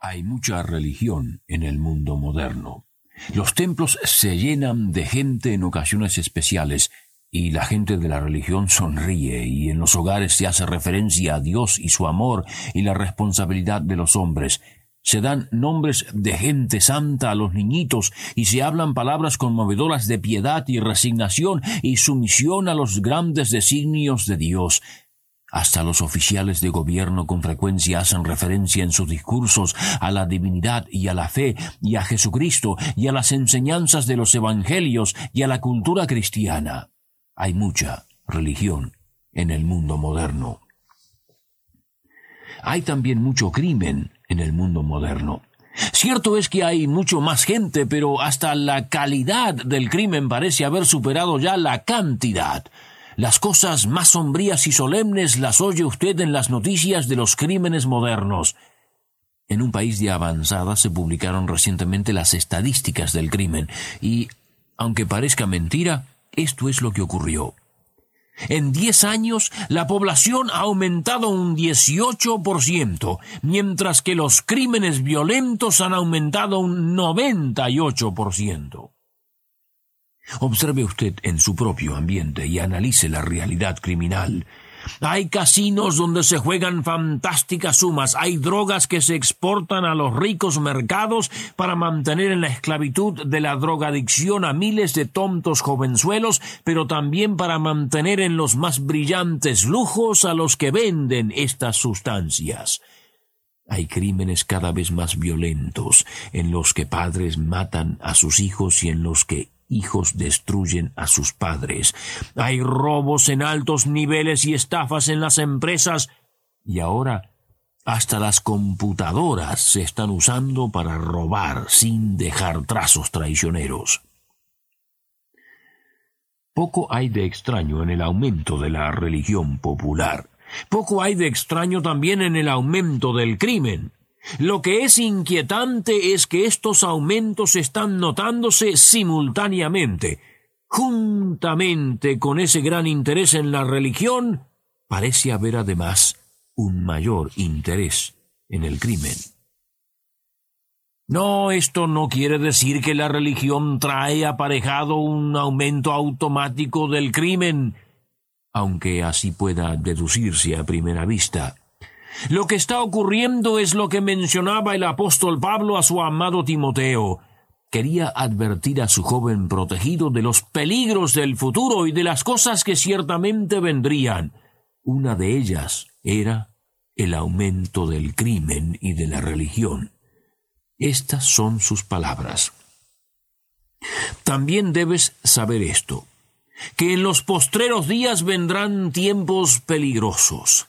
Hay mucha religión en el mundo moderno. Los templos se llenan de gente en ocasiones especiales y la gente de la religión sonríe y en los hogares se hace referencia a Dios y su amor y la responsabilidad de los hombres. Se dan nombres de gente santa a los niñitos y se hablan palabras conmovedoras de piedad y resignación y sumisión a los grandes designios de Dios. Hasta los oficiales de gobierno con frecuencia hacen referencia en sus discursos a la divinidad y a la fe y a Jesucristo y a las enseñanzas de los evangelios y a la cultura cristiana. Hay mucha religión en el mundo moderno. Hay también mucho crimen en el mundo moderno. Cierto es que hay mucho más gente, pero hasta la calidad del crimen parece haber superado ya la cantidad. Las cosas más sombrías y solemnes las oye usted en las noticias de los crímenes modernos. En un país de avanzada se publicaron recientemente las estadísticas del crimen y, aunque parezca mentira, esto es lo que ocurrió. En diez años, la población ha aumentado un 18%, mientras que los crímenes violentos han aumentado un 98%. Observe usted en su propio ambiente y analice la realidad criminal. Hay casinos donde se juegan fantásticas sumas, hay drogas que se exportan a los ricos mercados para mantener en la esclavitud de la drogadicción a miles de tontos jovenzuelos, pero también para mantener en los más brillantes lujos a los que venden estas sustancias. Hay crímenes cada vez más violentos, en los que padres matan a sus hijos y en los que hijos destruyen a sus padres. Hay robos en altos niveles y estafas en las empresas. Y ahora hasta las computadoras se están usando para robar sin dejar trazos traicioneros. Poco hay de extraño en el aumento de la religión popular. Poco hay de extraño también en el aumento del crimen. Lo que es inquietante es que estos aumentos están notándose simultáneamente. Juntamente con ese gran interés en la religión, parece haber además un mayor interés en el crimen. No, esto no quiere decir que la religión trae aparejado un aumento automático del crimen, aunque así pueda deducirse a primera vista. Lo que está ocurriendo es lo que mencionaba el apóstol Pablo a su amado Timoteo. Quería advertir a su joven protegido de los peligros del futuro y de las cosas que ciertamente vendrían. Una de ellas era el aumento del crimen y de la religión. Estas son sus palabras. También debes saber esto, que en los postreros días vendrán tiempos peligrosos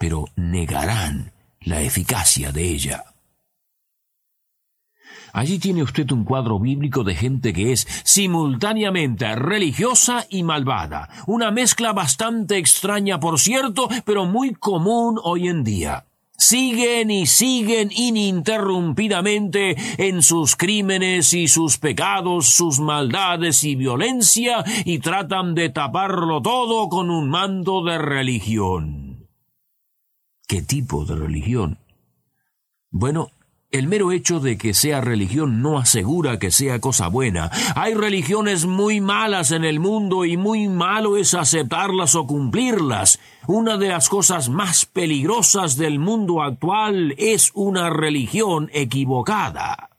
pero negarán la eficacia de ella. Allí tiene usted un cuadro bíblico de gente que es simultáneamente religiosa y malvada, una mezcla bastante extraña, por cierto, pero muy común hoy en día. Siguen y siguen ininterrumpidamente en sus crímenes y sus pecados, sus maldades y violencia, y tratan de taparlo todo con un manto de religión. ¿Qué tipo de religión? Bueno, el mero hecho de que sea religión no asegura que sea cosa buena. Hay religiones muy malas en el mundo y muy malo es aceptarlas o cumplirlas. Una de las cosas más peligrosas del mundo actual es una religión equivocada.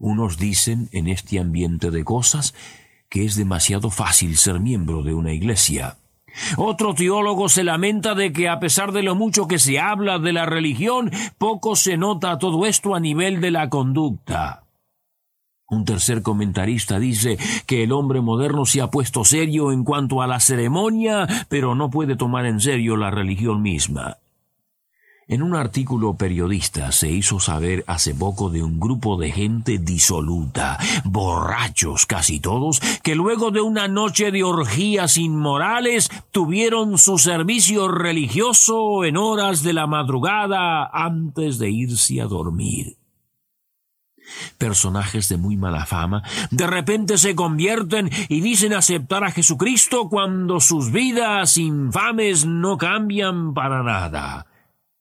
Unos dicen en este ambiente de cosas que es demasiado fácil ser miembro de una iglesia. Otro teólogo se lamenta de que a pesar de lo mucho que se habla de la religión, poco se nota todo esto a nivel de la conducta. Un tercer comentarista dice que el hombre moderno se ha puesto serio en cuanto a la ceremonia, pero no puede tomar en serio la religión misma. En un artículo periodista se hizo saber hace poco de un grupo de gente disoluta, borrachos casi todos, que luego de una noche de orgías inmorales tuvieron su servicio religioso en horas de la madrugada antes de irse a dormir. Personajes de muy mala fama de repente se convierten y dicen aceptar a Jesucristo cuando sus vidas infames no cambian para nada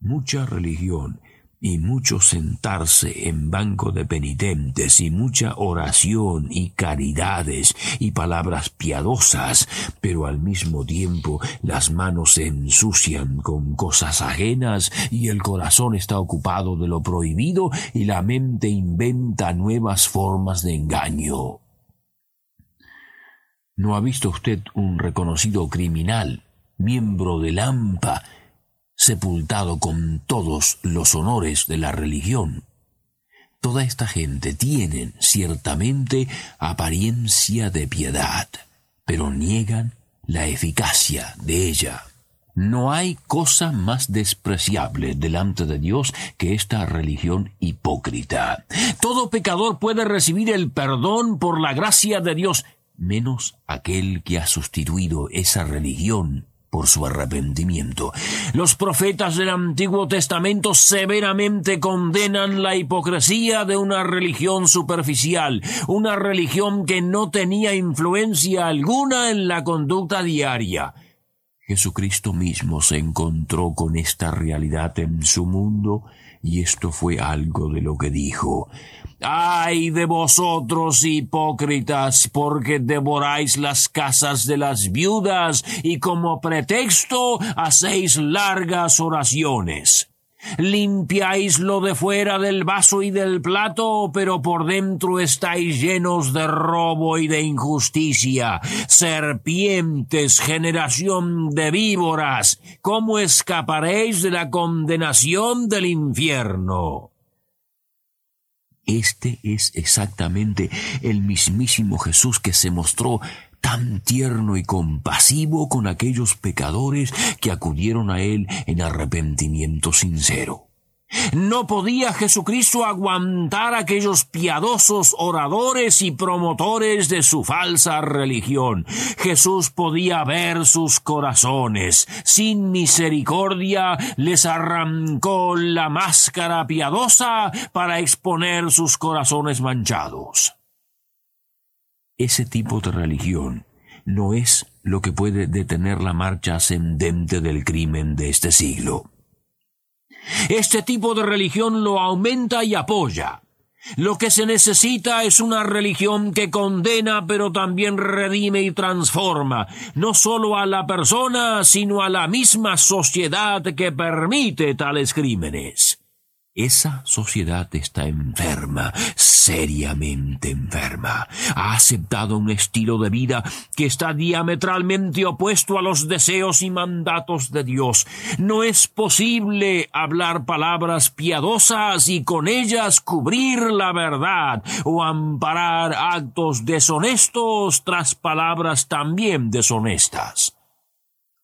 mucha religión y mucho sentarse en banco de penitentes y mucha oración y caridades y palabras piadosas, pero al mismo tiempo las manos se ensucian con cosas ajenas y el corazón está ocupado de lo prohibido y la mente inventa nuevas formas de engaño. ¿No ha visto usted un reconocido criminal, miembro del AMPA, sepultado con todos los honores de la religión. Toda esta gente tienen ciertamente apariencia de piedad, pero niegan la eficacia de ella. No hay cosa más despreciable delante de Dios que esta religión hipócrita. Todo pecador puede recibir el perdón por la gracia de Dios, menos aquel que ha sustituido esa religión por su arrepentimiento. Los profetas del Antiguo Testamento severamente condenan la hipocresía de una religión superficial, una religión que no tenía influencia alguna en la conducta diaria. Jesucristo mismo se encontró con esta realidad en su mundo y esto fue algo de lo que dijo. Ay de vosotros, hipócritas, porque devoráis las casas de las viudas y como pretexto hacéis largas oraciones. Limpiáis lo de fuera del vaso y del plato, pero por dentro estáis llenos de robo y de injusticia. Serpientes, generación de víboras, ¿cómo escaparéis de la condenación del infierno? Este es exactamente el mismísimo Jesús que se mostró tan tierno y compasivo con aquellos pecadores que acudieron a Él en arrepentimiento sincero. No podía Jesucristo aguantar aquellos piadosos oradores y promotores de su falsa religión. Jesús podía ver sus corazones. Sin misericordia les arrancó la máscara piadosa para exponer sus corazones manchados. Ese tipo de religión no es lo que puede detener la marcha ascendente del crimen de este siglo. Este tipo de religión lo aumenta y apoya. Lo que se necesita es una religión que condena pero también redime y transforma, no solo a la persona, sino a la misma sociedad que permite tales crímenes. Esa sociedad está enferma, seriamente enferma. Ha aceptado un estilo de vida que está diametralmente opuesto a los deseos y mandatos de Dios. No es posible hablar palabras piadosas y con ellas cubrir la verdad o amparar actos deshonestos tras palabras también deshonestas.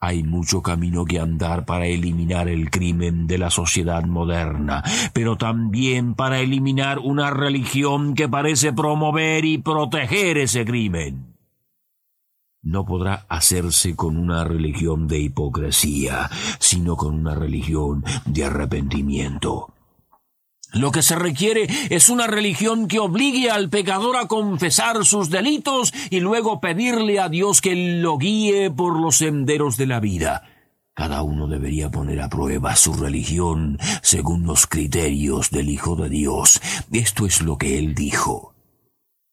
Hay mucho camino que andar para eliminar el crimen de la sociedad moderna, pero también para eliminar una religión que parece promover y proteger ese crimen. No podrá hacerse con una religión de hipocresía, sino con una religión de arrepentimiento. Lo que se requiere es una religión que obligue al pecador a confesar sus delitos y luego pedirle a Dios que lo guíe por los senderos de la vida. Cada uno debería poner a prueba su religión según los criterios del Hijo de Dios. Esto es lo que él dijo.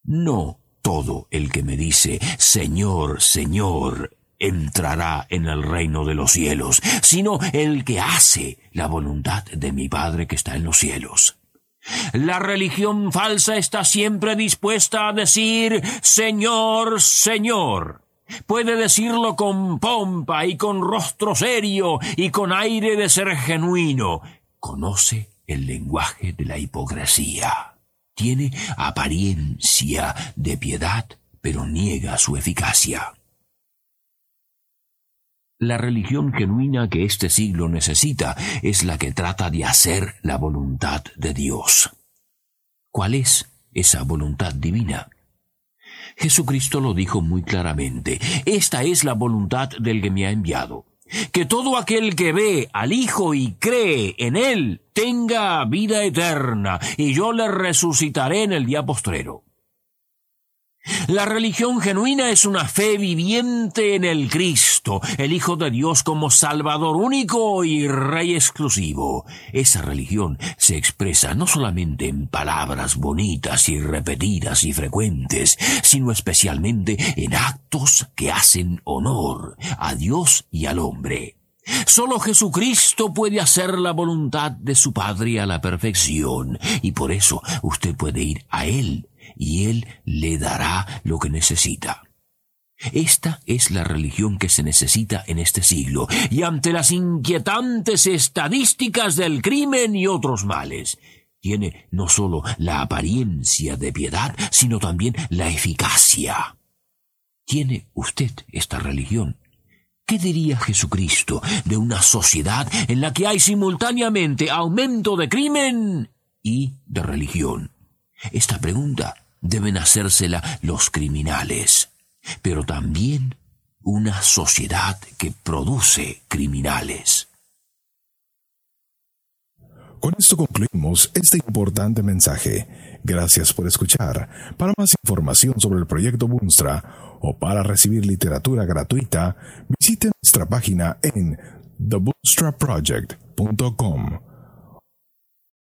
No todo el que me dice Señor, Señor, entrará en el reino de los cielos, sino el que hace la voluntad de mi Padre que está en los cielos. La religión falsa está siempre dispuesta a decir Señor, Señor. Puede decirlo con pompa y con rostro serio y con aire de ser genuino. Conoce el lenguaje de la hipocresía. Tiene apariencia de piedad, pero niega su eficacia. La religión genuina que este siglo necesita es la que trata de hacer la voluntad de Dios. ¿Cuál es esa voluntad divina? Jesucristo lo dijo muy claramente. Esta es la voluntad del que me ha enviado. Que todo aquel que ve al Hijo y cree en Él tenga vida eterna, y yo le resucitaré en el día postrero. La religión genuina es una fe viviente en el Cristo, el Hijo de Dios como Salvador único y Rey exclusivo. Esa religión se expresa no solamente en palabras bonitas y repetidas y frecuentes, sino especialmente en actos que hacen honor a Dios y al hombre. Solo Jesucristo puede hacer la voluntad de su Padre a la perfección, y por eso usted puede ir a Él y Él le dará lo que necesita. Esta es la religión que se necesita en este siglo, y ante las inquietantes estadísticas del crimen y otros males, tiene no sólo la apariencia de piedad, sino también la eficacia. ¿Tiene usted esta religión? ¿Qué diría Jesucristo de una sociedad en la que hay simultáneamente aumento de crimen y de religión? Esta pregunta deben hacérsela los criminales, pero también una sociedad que produce criminales. Con esto concluimos este importante mensaje. Gracias por escuchar. Para más información sobre el proyecto Bunstra o para recibir literatura gratuita, visite nuestra página en thebunstraproject.com